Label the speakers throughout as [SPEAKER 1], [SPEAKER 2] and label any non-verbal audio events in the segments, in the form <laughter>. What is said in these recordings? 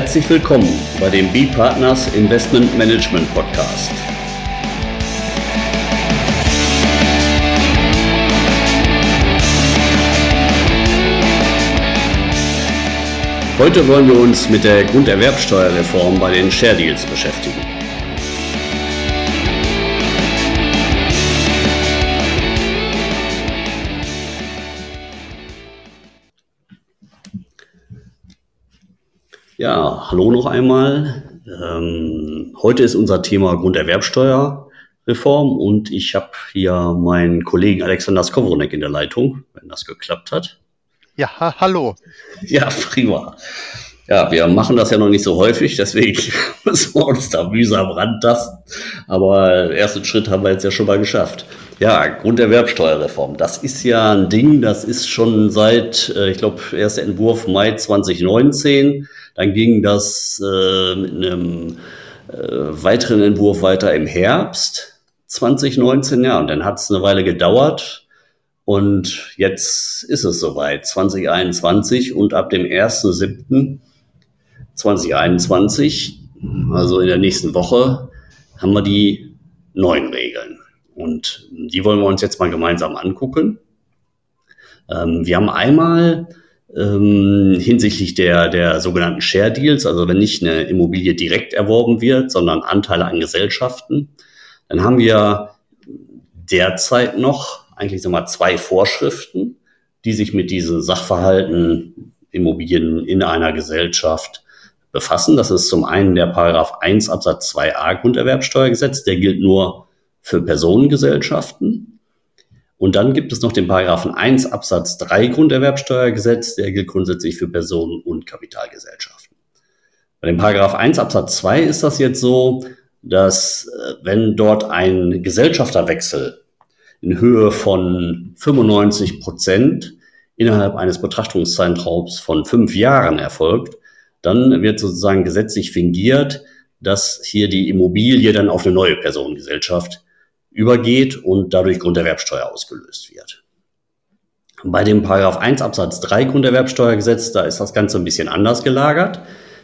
[SPEAKER 1] Herzlich willkommen bei dem B-Partners Investment Management Podcast. Heute wollen wir uns mit der Grunderwerbsteuerreform bei den Share Deals beschäftigen. Ja, hallo noch einmal. Ähm, heute ist unser Thema Grunderwerbsteuerreform und ich habe hier meinen Kollegen Alexander Skowronek in der Leitung, wenn das geklappt hat.
[SPEAKER 2] Ja, ha hallo.
[SPEAKER 1] Ja, prima. Ja, wir machen das ja noch nicht so häufig, deswegen <laughs> müssen wir uns da mühsam rantasten. Aber den ersten Schritt haben wir jetzt ja schon mal geschafft. Ja, Grunderwerbsteuerreform. Das ist ja ein Ding, das ist schon seit, äh, ich glaube, erster Entwurf Mai 2019. Dann ging das äh, mit einem äh, weiteren Entwurf weiter im Herbst 2019. Ja, und dann hat es eine Weile gedauert. Und jetzt ist es soweit, 2021 und ab dem 1.7.2021, also in der nächsten Woche, haben wir die neuen Regeln. Und die wollen wir uns jetzt mal gemeinsam angucken. Ähm, wir haben einmal ähm, hinsichtlich der, der sogenannten Share Deals, also wenn nicht eine Immobilie direkt erworben wird, sondern Anteile an Gesellschaften, dann haben wir derzeit noch eigentlich sagen wir, zwei Vorschriften, die sich mit diesen Sachverhalten Immobilien in einer Gesellschaft befassen. Das ist zum einen der Paragraph 1 Absatz 2a Grunderwerbsteuergesetz, der gilt nur für Personengesellschaften. Und dann gibt es noch den Paragraphen 1 Absatz 3 Grunderwerbsteuergesetz, der gilt grundsätzlich für Personen- und Kapitalgesellschaften. Bei dem Paragraph 1 Absatz 2 ist das jetzt so, dass äh, wenn dort ein Gesellschafterwechsel in Höhe von 95 Prozent innerhalb eines Betrachtungszeitraums von fünf Jahren erfolgt, dann wird sozusagen gesetzlich fingiert, dass hier die Immobilie dann auf eine neue Personengesellschaft übergeht und dadurch Grunderwerbsteuer ausgelöst wird. Bei dem Paragraph 1 Absatz 3 Grunderwerbsteuergesetz, da ist das Ganze ein bisschen anders gelagert.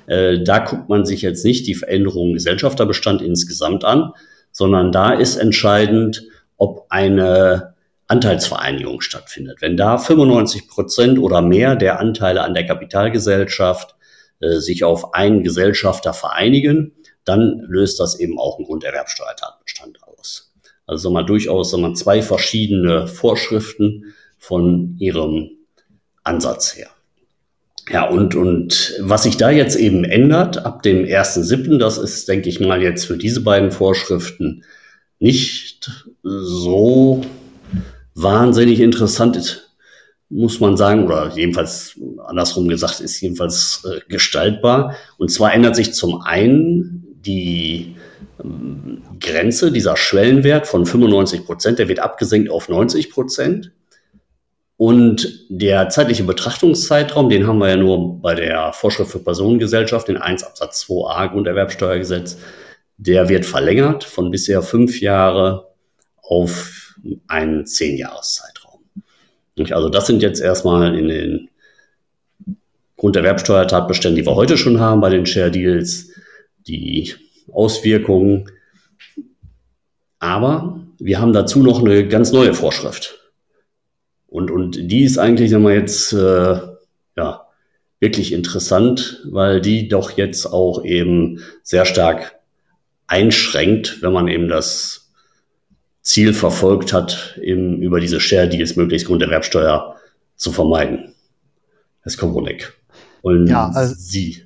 [SPEAKER 1] Äh, da guckt man sich jetzt nicht die Veränderung Gesellschafterbestand insgesamt an, sondern da ist entscheidend, ob eine Anteilsvereinigung stattfindet. Wenn da 95 Prozent oder mehr der Anteile an der Kapitalgesellschaft äh, sich auf einen Gesellschafter vereinigen, dann löst das eben auch einen Grunderwerbsteuertatbestand. Also mal durchaus sagen wir, zwei verschiedene Vorschriften von ihrem Ansatz her. Ja, und, und was sich da jetzt eben ändert ab dem 1.7., das ist, denke ich mal, jetzt für diese beiden Vorschriften nicht so wahnsinnig interessant, muss man sagen, oder jedenfalls andersrum gesagt, ist jedenfalls äh, gestaltbar. Und zwar ändert sich zum einen die ähm, Grenze, dieser Schwellenwert von 95 Prozent, der wird abgesenkt auf 90 Prozent. Und der zeitliche Betrachtungszeitraum, den haben wir ja nur bei der Vorschrift für Personengesellschaft, in 1 Absatz 2a Grunderwerbsteuergesetz, der wird verlängert von bisher fünf Jahre auf einen Zehnjahreszeitraum. Also das sind jetzt erstmal in den Grunderwerbsteuertatbeständen, die wir heute schon haben bei den Share Deals, die Auswirkungen. Aber wir haben dazu noch eine ganz neue Vorschrift. Und, und die ist eigentlich, wir jetzt, äh, ja, wirklich interessant, weil die doch jetzt auch eben sehr stark einschränkt, wenn man eben das Ziel verfolgt hat, eben über diese Share Deals möglichst Grunderwerbsteuer zu vermeiden. Herr Skowronek, wollen ja, also, Sie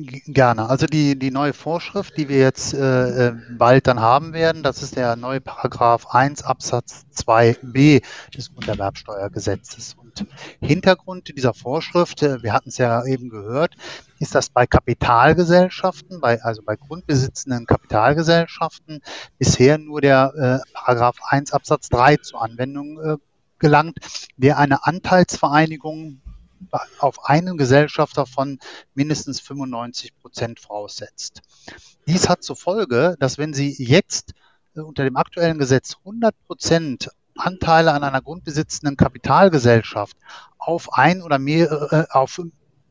[SPEAKER 2] Gerne. Also die, die neue Vorschrift, die wir jetzt äh, äh bald dann haben werden, das ist der neue Paragraph 1 Absatz 2b des Grunderwerbsteuergesetzes. Und Hintergrund dieser Vorschrift, äh, wir hatten es ja eben gehört, ist, dass bei Kapitalgesellschaften, bei, also bei grundbesitzenden Kapitalgesellschaften, bisher nur der äh, Paragraph 1 Absatz 3 zur Anwendung äh, gelangt, der eine Anteilsvereinigung auf einen Gesellschafter von mindestens 95 Prozent voraussetzt. Dies hat zur Folge, dass wenn Sie jetzt äh, unter dem aktuellen Gesetz 100 Prozent Anteile an einer grundbesitzenden Kapitalgesellschaft auf ein oder mehr, äh, auf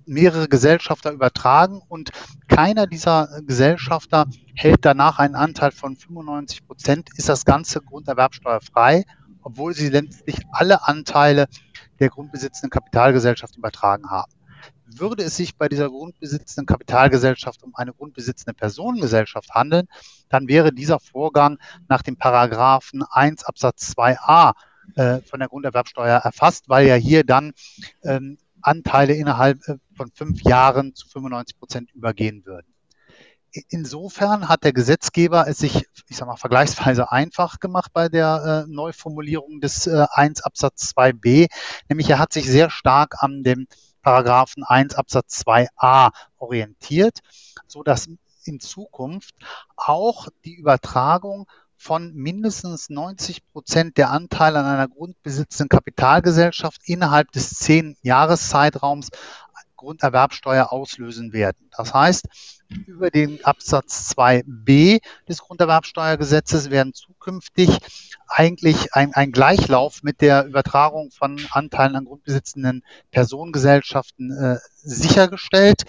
[SPEAKER 2] mehrere Gesellschafter übertragen und keiner dieser Gesellschafter hält danach einen Anteil von 95 Prozent, ist das ganze grunderwerbsteuerfrei, obwohl sie letztlich alle Anteile der grundbesitzenden Kapitalgesellschaft übertragen haben. Würde es sich bei dieser grundbesitzenden Kapitalgesellschaft um eine grundbesitzende Personengesellschaft handeln, dann wäre dieser Vorgang nach dem Paragraphen 1 Absatz 2a äh, von der Grunderwerbsteuer erfasst, weil ja hier dann ähm, Anteile innerhalb äh, von fünf Jahren zu 95 Prozent übergehen würden. Insofern hat der Gesetzgeber es sich, ich sage mal, vergleichsweise einfach gemacht bei der äh, Neuformulierung des äh, 1 Absatz 2b, nämlich er hat sich sehr stark an dem Paragraphen 1 Absatz 2a orientiert, so dass in Zukunft auch die Übertragung von mindestens 90 Prozent der Anteile an einer grundbesitzenden Kapitalgesellschaft innerhalb des zehn Jahreszeitraums Grunderwerbsteuer auslösen werden. Das heißt, über den Absatz 2b des Grunderwerbsteuergesetzes werden zukünftig eigentlich ein, ein Gleichlauf mit der Übertragung von Anteilen an grundbesitzenden Personengesellschaften äh, sichergestellt,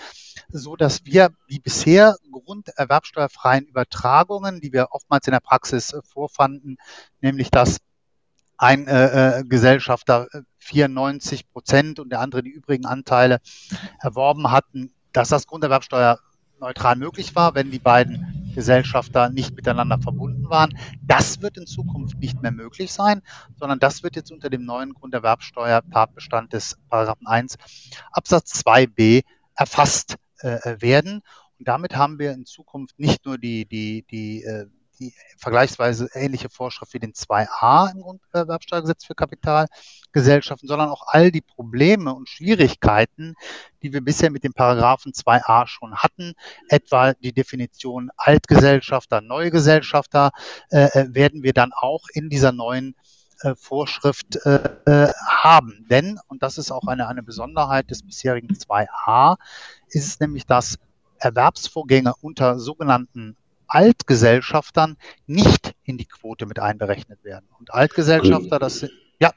[SPEAKER 2] so dass wir wie bisher grunderwerbsteuerfreien Übertragungen, die wir oftmals in der Praxis äh, vorfanden, nämlich dass ein äh, äh Gesellschafter 94 äh, Prozent und der andere die übrigen Anteile erworben hatten, dass das Grunderwerbsteuer neutral möglich war, wenn die beiden Gesellschafter nicht miteinander verbunden waren. Das wird in Zukunft nicht mehr möglich sein, sondern das wird jetzt unter dem neuen Grunderwerbsteuer-Tatbestand des Paragraphen 1 Absatz 2b erfasst äh, werden. Und damit haben wir in Zukunft nicht nur die, die, die äh, die vergleichsweise ähnliche Vorschrift wie den 2a im Grunderwerbsteuergesetz für Kapitalgesellschaften, sondern auch all die Probleme und Schwierigkeiten, die wir bisher mit dem Paragraphen 2a schon hatten, etwa die Definition Altgesellschafter, Neugesellschafter, äh, äh, werden wir dann auch in dieser neuen äh, Vorschrift äh, äh haben. Denn, und das ist auch eine, eine Besonderheit des bisherigen 2a, ist es nämlich, dass Erwerbsvorgänge unter sogenannten Altgesellschaftern nicht in die Quote mit einberechnet werden. Und Altgesellschafter, das sind, ja.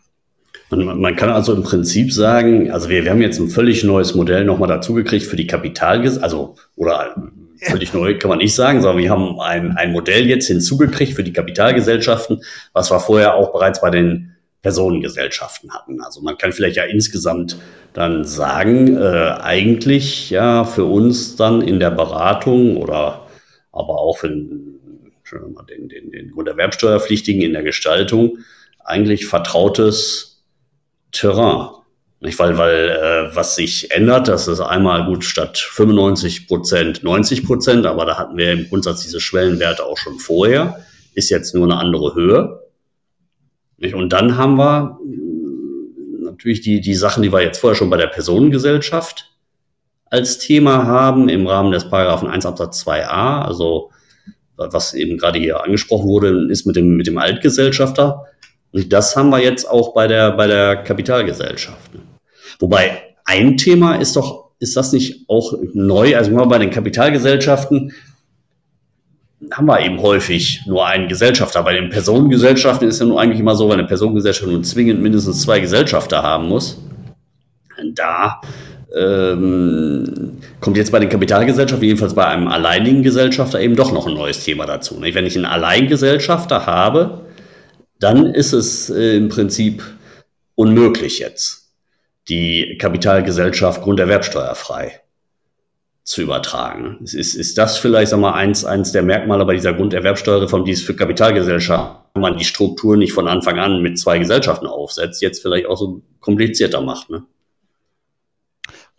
[SPEAKER 1] Man, man, kann also im Prinzip sagen, also wir, wir haben jetzt ein völlig neues Modell nochmal dazugekriegt für die Kapitalgesellschaft, also, oder völlig <laughs> neu kann man nicht sagen, sondern wir haben ein, ein Modell jetzt hinzugekriegt für die Kapitalgesellschaften, was wir vorher auch bereits bei den Personengesellschaften hatten. Also man kann vielleicht ja insgesamt dann sagen, äh, eigentlich ja für uns dann in der Beratung oder aber auch für den, den, den, den Grunderwerbsteuerpflichtigen in der Gestaltung eigentlich vertrautes Terrain. Nicht? Weil, weil äh, was sich ändert, das ist einmal gut statt 95 Prozent 90 Prozent, aber da hatten wir im Grundsatz diese Schwellenwerte auch schon vorher, ist jetzt nur eine andere Höhe. Nicht? Und dann haben wir hm, natürlich die, die Sachen, die wir jetzt vorher schon bei der Personengesellschaft als Thema haben im Rahmen des Paragraphen 1 Absatz 2a, also was eben gerade hier angesprochen wurde, ist mit dem, mit dem Altgesellschafter. Und das haben wir jetzt auch bei der, bei der Kapitalgesellschaft. Wobei ein Thema ist doch, ist das nicht auch neu? Also bei den Kapitalgesellschaften haben wir eben häufig nur einen Gesellschafter. Bei den Personengesellschaften ist ja nur eigentlich immer so, weil eine Personengesellschaft nun zwingend mindestens zwei Gesellschafter haben muss. Da ähm, kommt jetzt bei den Kapitalgesellschaften, jedenfalls bei einem alleinigen Gesellschafter, eben doch noch ein neues Thema dazu. Nicht? Wenn ich einen Alleingesellschafter habe, dann ist es äh, im Prinzip unmöglich jetzt, die Kapitalgesellschaft grunderwerbsteuerfrei zu übertragen. Ist, ist das vielleicht sag mal, eins, eins der Merkmale bei dieser Grunderwerbsteuerreform, die es für Kapitalgesellschaften, wenn man die Struktur nicht von Anfang an mit zwei Gesellschaften aufsetzt, jetzt vielleicht auch so komplizierter macht? Ne?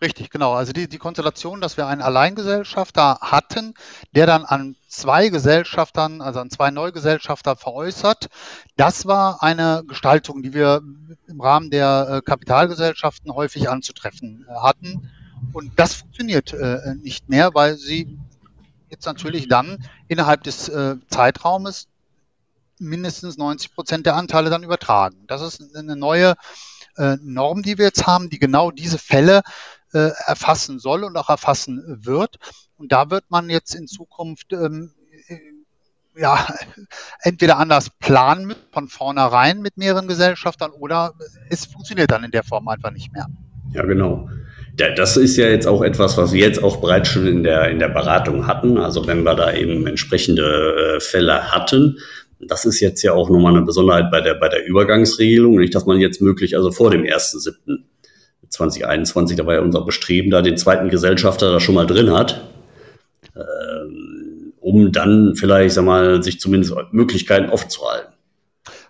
[SPEAKER 2] Richtig, genau. Also die, die Konstellation, dass wir einen Alleingesellschafter hatten, der dann an zwei Gesellschaftern, also an zwei Neugesellschafter veräußert, das war eine Gestaltung, die wir im Rahmen der äh, Kapitalgesellschaften häufig anzutreffen äh, hatten. Und das funktioniert äh, nicht mehr, weil sie jetzt natürlich dann innerhalb des Zeitraumes mindestens 90 Prozent der Anteile dann übertragen. Das ist eine neue Norm, die wir jetzt haben, die genau diese Fälle äh, erfassen soll und auch erfassen wird. Und da wird man jetzt in Zukunft ähm, äh, ja, <laughs> entweder anders planen von vornherein mit mehreren Gesellschaftern oder es funktioniert dann in der Form einfach nicht mehr.
[SPEAKER 1] Ja, genau. Das ist ja jetzt auch etwas, was wir jetzt auch bereits schon in der, in der Beratung hatten. Also wenn wir da eben entsprechende äh, Fälle hatten, das ist jetzt ja auch nochmal eine Besonderheit bei der, bei der Übergangsregelung. Nicht, dass man jetzt möglich, also vor dem 1.7.2021, da war ja unser Bestreben, da den zweiten Gesellschafter da schon mal drin hat, ähm, um dann vielleicht, sag mal, sich zumindest Möglichkeiten offen zu halten.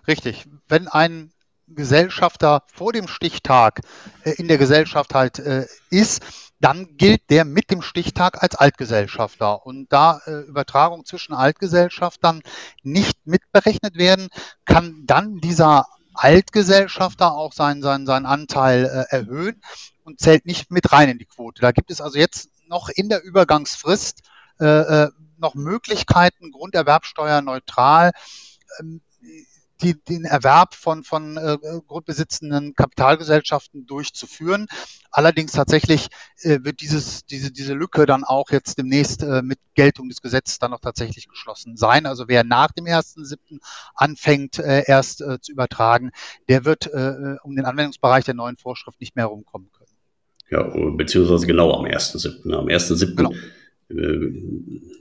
[SPEAKER 2] Richtig. Wenn ein Gesellschafter vor dem Stichtag äh, in der Gesellschaft halt äh, ist, dann gilt der mit dem Stichtag als Altgesellschafter. Und da äh, Übertragung zwischen Altgesellschaftern nicht mitberechnet werden, kann dann dieser Altgesellschafter auch seinen, seinen, seinen Anteil äh, erhöhen und zählt nicht mit rein in die Quote. Da gibt es also jetzt noch in der Übergangsfrist äh, äh noch Möglichkeiten, Grunderwerbsteuer neutral ähm, die, den Erwerb von, von äh, grundbesitzenden Kapitalgesellschaften durchzuführen. Allerdings tatsächlich äh, wird dieses, diese, diese Lücke dann auch jetzt demnächst äh, mit Geltung des Gesetzes dann auch tatsächlich geschlossen sein. Also wer nach dem 1.7. anfängt, äh, erst äh, zu übertragen, der wird äh, um den Anwendungsbereich der neuen Vorschrift nicht mehr herumkommen können.
[SPEAKER 1] Ja, beziehungsweise genau am 1.7. Am 1.7. Genau. Äh,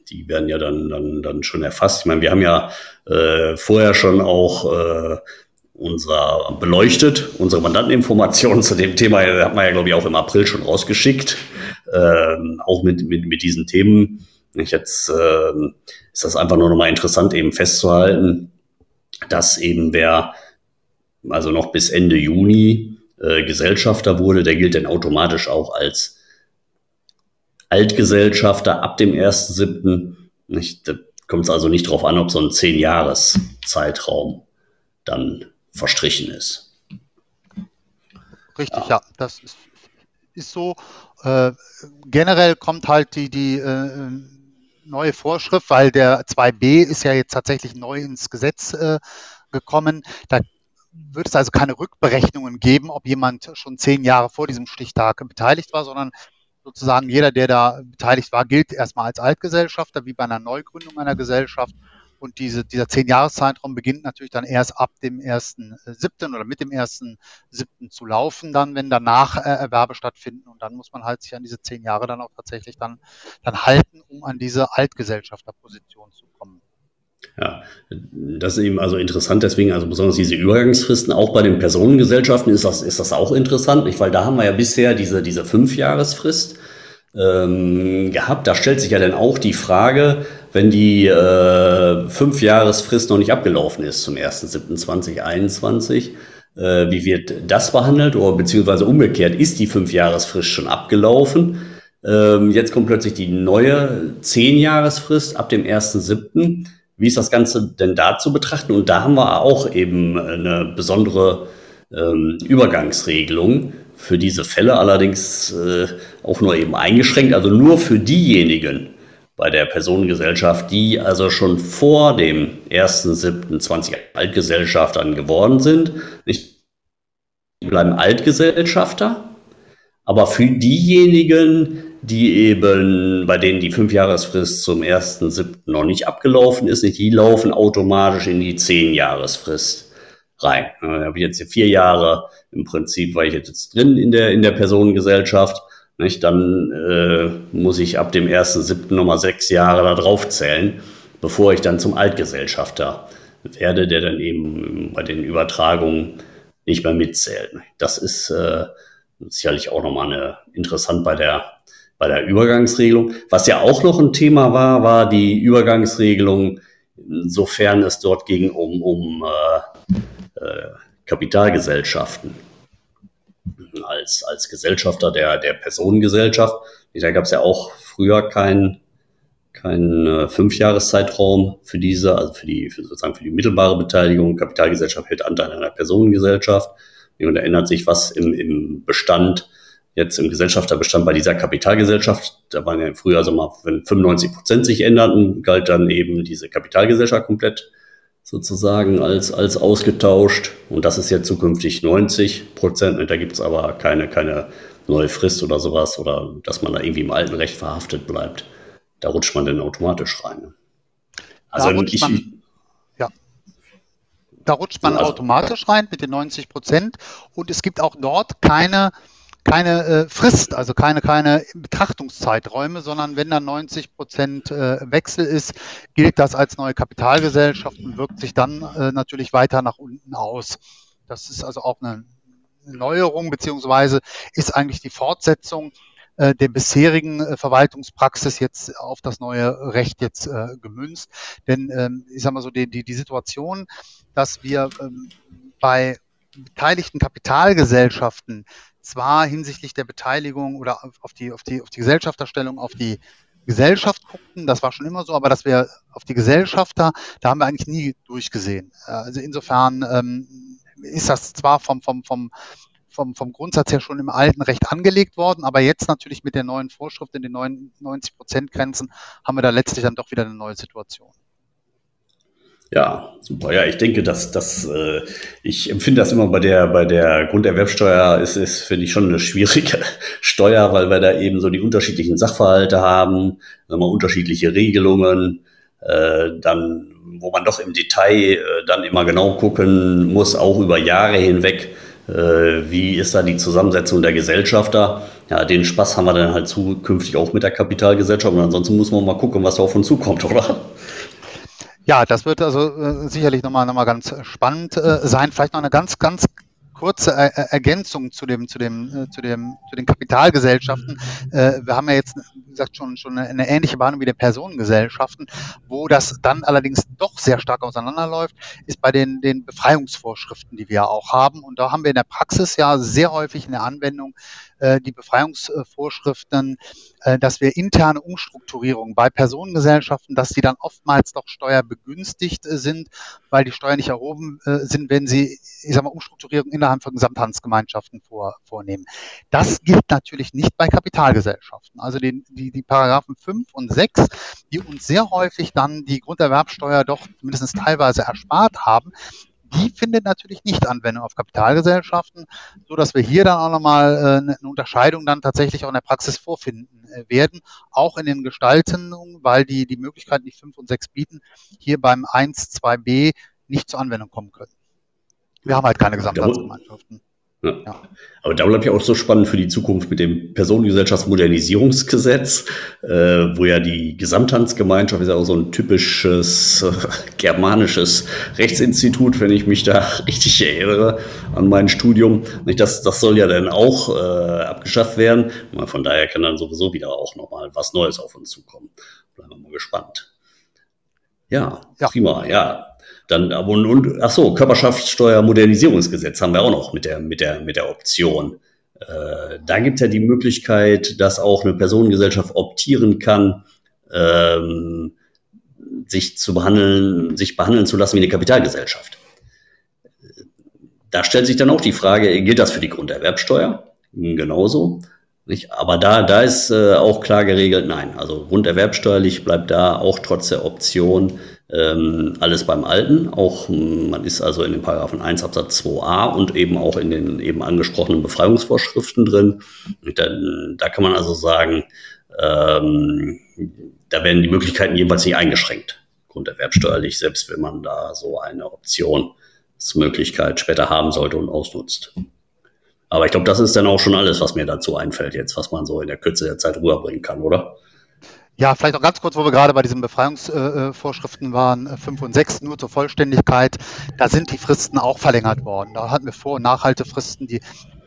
[SPEAKER 1] die werden ja dann, dann, dann schon erfasst. Ich meine, wir haben ja äh, vorher schon auch äh, unser beleuchtet, unsere Mandanteninformationen zu dem Thema hat man ja, glaube ich, auch im April schon rausgeschickt, äh, auch mit, mit, mit diesen Themen. Ich jetzt äh, ist das einfach nur nochmal interessant, eben festzuhalten, dass eben wer also noch bis Ende Juni äh, Gesellschafter wurde, der gilt dann automatisch auch als Altgesellschafter ab dem 1.7. Da kommt es also nicht darauf an, ob so ein Zehn-Jahres-Zeitraum dann verstrichen ist.
[SPEAKER 2] Richtig, ja, ja das ist, ist so. Äh, generell kommt halt die, die äh, neue Vorschrift, weil der 2b ist ja jetzt tatsächlich neu ins Gesetz äh, gekommen. Da wird es also keine Rückberechnungen geben, ob jemand schon zehn Jahre vor diesem Stichtag beteiligt war, sondern sozusagen jeder, der da beteiligt war, gilt erstmal als Altgesellschafter, wie bei einer Neugründung einer Gesellschaft. Und diese, dieser Zehn-Jahres-Zeitraum beginnt natürlich dann erst ab dem 1.7. oder mit dem 1.7. zu laufen, dann, wenn danach äh, Erwerbe stattfinden. Und dann muss man halt sich an diese zehn Jahre dann auch tatsächlich dann, dann halten, um an diese Altgesellschafterposition zu kommen.
[SPEAKER 1] Ja, das ist eben also interessant, deswegen, also besonders diese Übergangsfristen, auch bei den Personengesellschaften ist das, ist das auch interessant, nicht? weil da haben wir ja bisher diese, diese Fünfjahresfrist ähm, gehabt. Da stellt sich ja dann auch die Frage, wenn die äh, Fünfjahresfrist noch nicht abgelaufen ist zum 1.7.2021, äh, wie wird das behandelt oder beziehungsweise umgekehrt, ist die Fünfjahresfrist schon abgelaufen? Ähm, jetzt kommt plötzlich die neue Zehnjahresfrist ab dem 1.7. Wie ist das Ganze denn da zu betrachten? Und da haben wir auch eben eine besondere ähm, Übergangsregelung für diese Fälle, allerdings äh, auch nur eben eingeschränkt, also nur für diejenigen bei der Personengesellschaft, die also schon vor dem 1.7.20 Altgesellschaftern geworden sind. Nicht die bleiben Altgesellschafter, aber für diejenigen, die eben, bei denen die Fünfjahresfrist zum 1.7. noch nicht abgelaufen ist, die laufen automatisch in die Zehnjahresfrist rein. Da habe ich jetzt vier Jahre im Prinzip, weil ich jetzt drin in der, in der Personengesellschaft, nicht, dann äh, muss ich ab dem 1.7. nochmal sechs Jahre da drauf zählen, bevor ich dann zum Altgesellschafter werde, der dann eben bei den Übertragungen nicht mehr mitzählt. Das ist äh, sicherlich auch nochmal eine, interessant bei der bei der Übergangsregelung. Was ja auch noch ein Thema war, war die Übergangsregelung, sofern es dort ging um, um äh, äh, Kapitalgesellschaften als, als Gesellschafter der, der Personengesellschaft. Da gab es ja auch früher keinen kein, äh, Fünfjahreszeitraum für diese, also für die, für sozusagen für die mittelbare Beteiligung. Kapitalgesellschaft hält Anteil einer Personengesellschaft. Und da ändert sich was im, im Bestand jetzt im Gesellschafterbestand bei dieser Kapitalgesellschaft, da waren ja früher, also mal, wenn 95 Prozent sich änderten, galt dann eben diese Kapitalgesellschaft komplett sozusagen als, als ausgetauscht. Und das ist jetzt zukünftig 90 Prozent. Da gibt es aber keine, keine neue Frist oder sowas oder dass man da irgendwie im alten Recht verhaftet bleibt. Da rutscht man dann automatisch rein.
[SPEAKER 2] Also ich, man, ja. Da rutscht man also, automatisch rein mit den 90 Prozent und es gibt auch dort keine keine äh, Frist, also keine, keine Betrachtungszeiträume, sondern wenn dann 90 Prozent äh, Wechsel ist, gilt das als neue Kapitalgesellschaft und wirkt sich dann äh, natürlich weiter nach unten aus. Das ist also auch eine Neuerung, beziehungsweise ist eigentlich die Fortsetzung äh, der bisherigen äh, Verwaltungspraxis jetzt auf das neue Recht jetzt äh, gemünzt. Denn ähm, ich sage mal so, die, die, die Situation, dass wir ähm, bei beteiligten Kapitalgesellschaften zwar hinsichtlich der Beteiligung oder auf die, auf die, auf die Gesellschafterstellung, auf die Gesellschaft guckten, das war schon immer so, aber dass wir auf die Gesellschafter, da haben wir eigentlich nie durchgesehen. Also insofern ähm, ist das zwar vom, vom, vom, vom, vom Grundsatz her schon im alten Recht angelegt worden, aber jetzt natürlich mit der neuen Vorschrift in den 90 Prozent Grenzen haben wir da letztlich dann doch wieder eine neue Situation.
[SPEAKER 1] Ja, super. Ja, ich denke, dass das, äh, ich empfinde das immer bei der, bei der Grunderwerbsteuer ist, ist, finde ich, schon eine schwierige <laughs> Steuer, weil wir da eben so die unterschiedlichen Sachverhalte haben, wir, unterschiedliche Regelungen, äh, dann, wo man doch im Detail äh, dann immer genau gucken muss, auch über Jahre hinweg, äh, wie ist da die Zusammensetzung der Gesellschafter. Ja, den Spaß haben wir dann halt zukünftig auch mit der Kapitalgesellschaft und ansonsten muss man mal gucken, was da auf uns zukommt, <laughs> oder?
[SPEAKER 2] Ja, das wird also äh, sicherlich nochmal noch mal ganz spannend äh, sein. Vielleicht noch eine ganz, ganz kurze er Ergänzung zu dem, zu dem, äh, zu dem, zu den Kapitalgesellschaften. Äh, wir haben ja jetzt, wie gesagt, schon, schon eine, eine ähnliche Behandlung wie der Personengesellschaften. Wo das dann allerdings doch sehr stark auseinanderläuft, ist bei den, den Befreiungsvorschriften, die wir ja auch haben. Und da haben wir in der Praxis ja sehr häufig in der Anwendung äh, die Befreiungsvorschriften, äh, dass wir interne Umstrukturierungen bei Personengesellschaften, dass die dann oftmals doch steuerbegünstigt äh, sind, weil die Steuern nicht erhoben sind, wenn sie, ich sag mal, Umstrukturierung innerhalb von Gesamthandsgemeinschaften vor, vornehmen. Das gilt natürlich nicht bei Kapitalgesellschaften. Also die, die, die Paragraphen 5 und 6, die uns sehr häufig dann die Grunderwerbsteuer doch mindestens teilweise erspart haben, die findet natürlich nicht Anwendung auf Kapitalgesellschaften, so dass wir hier dann auch nochmal äh, eine Unterscheidung dann tatsächlich auch in der Praxis vorfinden äh, werden, auch in den Gestaltungen, weil die die Möglichkeiten, die 5 und 6 bieten, hier beim 1, 2b nicht zur Anwendung kommen können. Wir haben halt keine Gesamtsatzgemeinschaften.
[SPEAKER 1] Ja. ja. Aber da bleibt ja auch so spannend für die Zukunft mit dem Personengesellschaftsmodernisierungsgesetz, äh, wo ja die Gesamthandsgemeinschaft ist ja auch so ein typisches äh, <laughs> germanisches Rechtsinstitut, wenn ich mich da <laughs> richtig erinnere an mein Studium. Das, das soll ja dann auch äh, abgeschafft werden. Von daher kann dann sowieso wieder auch nochmal was Neues auf uns zukommen. Bleiben wir mal gespannt. Ja, ja. prima, ja. Dann, und, und ach so, Körperschaftssteuer-Modernisierungsgesetz haben wir auch noch mit der, mit der, mit der Option. Äh, da gibt es ja die Möglichkeit, dass auch eine Personengesellschaft optieren kann, ähm, sich zu behandeln, sich behandeln zu lassen wie eine Kapitalgesellschaft. Da stellt sich dann auch die Frage, gilt das für die Grunderwerbsteuer? Genauso. Nicht? Aber da, da ist äh, auch klar geregelt, nein. Also grunderwerbsteuerlich bleibt da auch trotz der Option ähm, alles beim Alten. Auch hm, man ist also in den Paragraphen 1 Absatz 2a und eben auch in den eben angesprochenen Befreiungsvorschriften drin. Dann, da kann man also sagen, ähm, da werden die Möglichkeiten jedenfalls nicht eingeschränkt, grunderwerbsteuerlich, selbst wenn man da so eine Optionsmöglichkeit später haben sollte und ausnutzt. Aber ich glaube, das ist dann auch schon alles, was mir dazu einfällt jetzt, was man so in der Kürze der Zeit rüberbringen kann, oder?
[SPEAKER 2] Ja, vielleicht noch ganz kurz, wo wir gerade bei diesen Befreiungsvorschriften äh, waren, 5 äh, und 6, nur zur Vollständigkeit, da sind die Fristen auch verlängert worden. Da hatten wir Vor- und Nachhaltefristen, die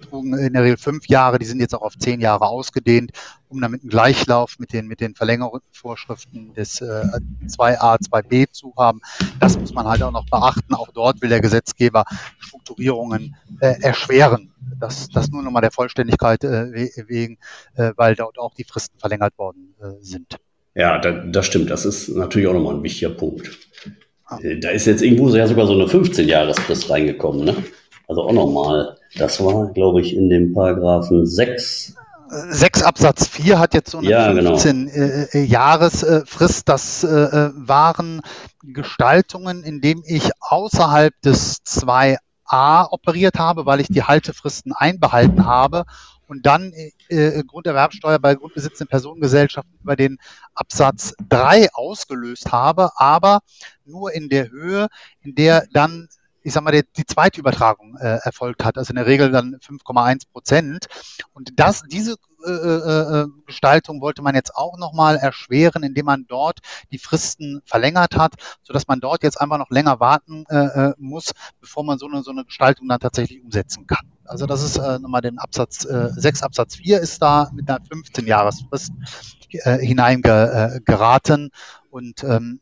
[SPEAKER 2] trugen in der Regel fünf Jahre, die sind jetzt auch auf zehn Jahre ausgedehnt, um damit einen Gleichlauf mit den, mit den Verlängerungsvorschriften des äh, 2a, 2b zu haben. Das muss man halt auch noch beachten. Auch dort will der Gesetzgeber Strukturierungen äh, erschweren. Das, das nur nochmal der Vollständigkeit äh, wegen, äh, weil dort auch die Fristen verlängert worden äh, sind.
[SPEAKER 1] Ja, da, das stimmt. Das ist natürlich auch nochmal ein wichtiger Punkt. Äh, da ist jetzt irgendwo sogar so eine 15-Jahresfrist reingekommen, ne? Also auch nochmal. Das war, glaube ich, in dem Paragraphen 6.
[SPEAKER 2] 6 Absatz 4 hat jetzt so eine ja, 15 genau. äh, äh Jahresfrist. Äh, das äh, waren Gestaltungen, in dem ich außerhalb des 2 A operiert habe, weil ich die Haltefristen einbehalten habe und dann äh, Grunderwerbsteuer bei grundbesitzenden Personengesellschaften über den Absatz 3 ausgelöst habe, aber nur in der Höhe, in der dann ich sag mal, die, die zweite Übertragung äh, erfolgt hat, also in der Regel dann 5,1 Prozent. Und das, diese äh, äh, äh, Gestaltung wollte man jetzt auch nochmal erschweren, indem man dort die Fristen verlängert hat, sodass man dort jetzt einfach noch länger warten äh, äh, muss, bevor man so eine, so eine Gestaltung dann tatsächlich umsetzen kann. Also das ist äh, nochmal den Absatz äh, 6 Absatz 4 ist da mit einer 15 Jahresfrist äh, hineingeraten und ähm,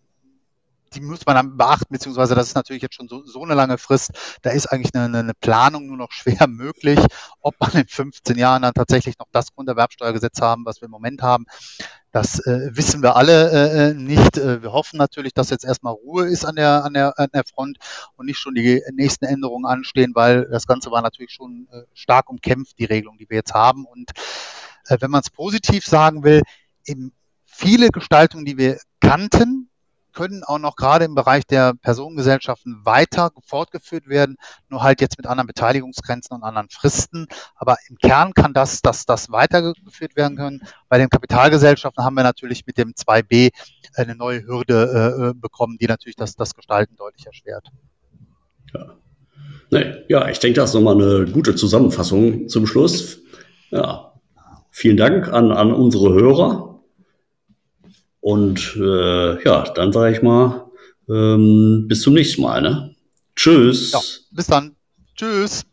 [SPEAKER 2] die muss man dann beachten, beziehungsweise das ist natürlich jetzt schon so, so eine lange Frist. Da ist eigentlich eine, eine Planung nur noch schwer <laughs> möglich, ob man in 15 Jahren dann tatsächlich noch das Grunderwerbsteuergesetz haben, was wir im Moment haben. Das äh, wissen wir alle äh, äh nicht. Äh, wir hoffen natürlich, dass jetzt erstmal Ruhe ist an der, an, der, an der Front und nicht schon die nächsten Änderungen anstehen, weil das Ganze war natürlich schon äh, stark umkämpft, die Regelung, die wir jetzt haben. Und äh, wenn man es positiv sagen will, eben viele Gestaltungen, die wir kannten, können auch noch gerade im Bereich der Personengesellschaften weiter fortgeführt werden, nur halt jetzt mit anderen Beteiligungsgrenzen und anderen Fristen. Aber im Kern kann das, das, das weitergeführt werden können. Bei den Kapitalgesellschaften haben wir natürlich mit dem 2b eine neue Hürde äh, äh, bekommen, die natürlich das, das Gestalten deutlich erschwert.
[SPEAKER 1] Ja. Nee, ja, ich denke, das ist nochmal eine gute Zusammenfassung zum Schluss. Ja, vielen Dank an, an unsere Hörer. Und äh, ja, dann sage ich mal, ähm, bis zum nächsten Mal. Ne? Tschüss. Ja,
[SPEAKER 2] bis dann. Tschüss.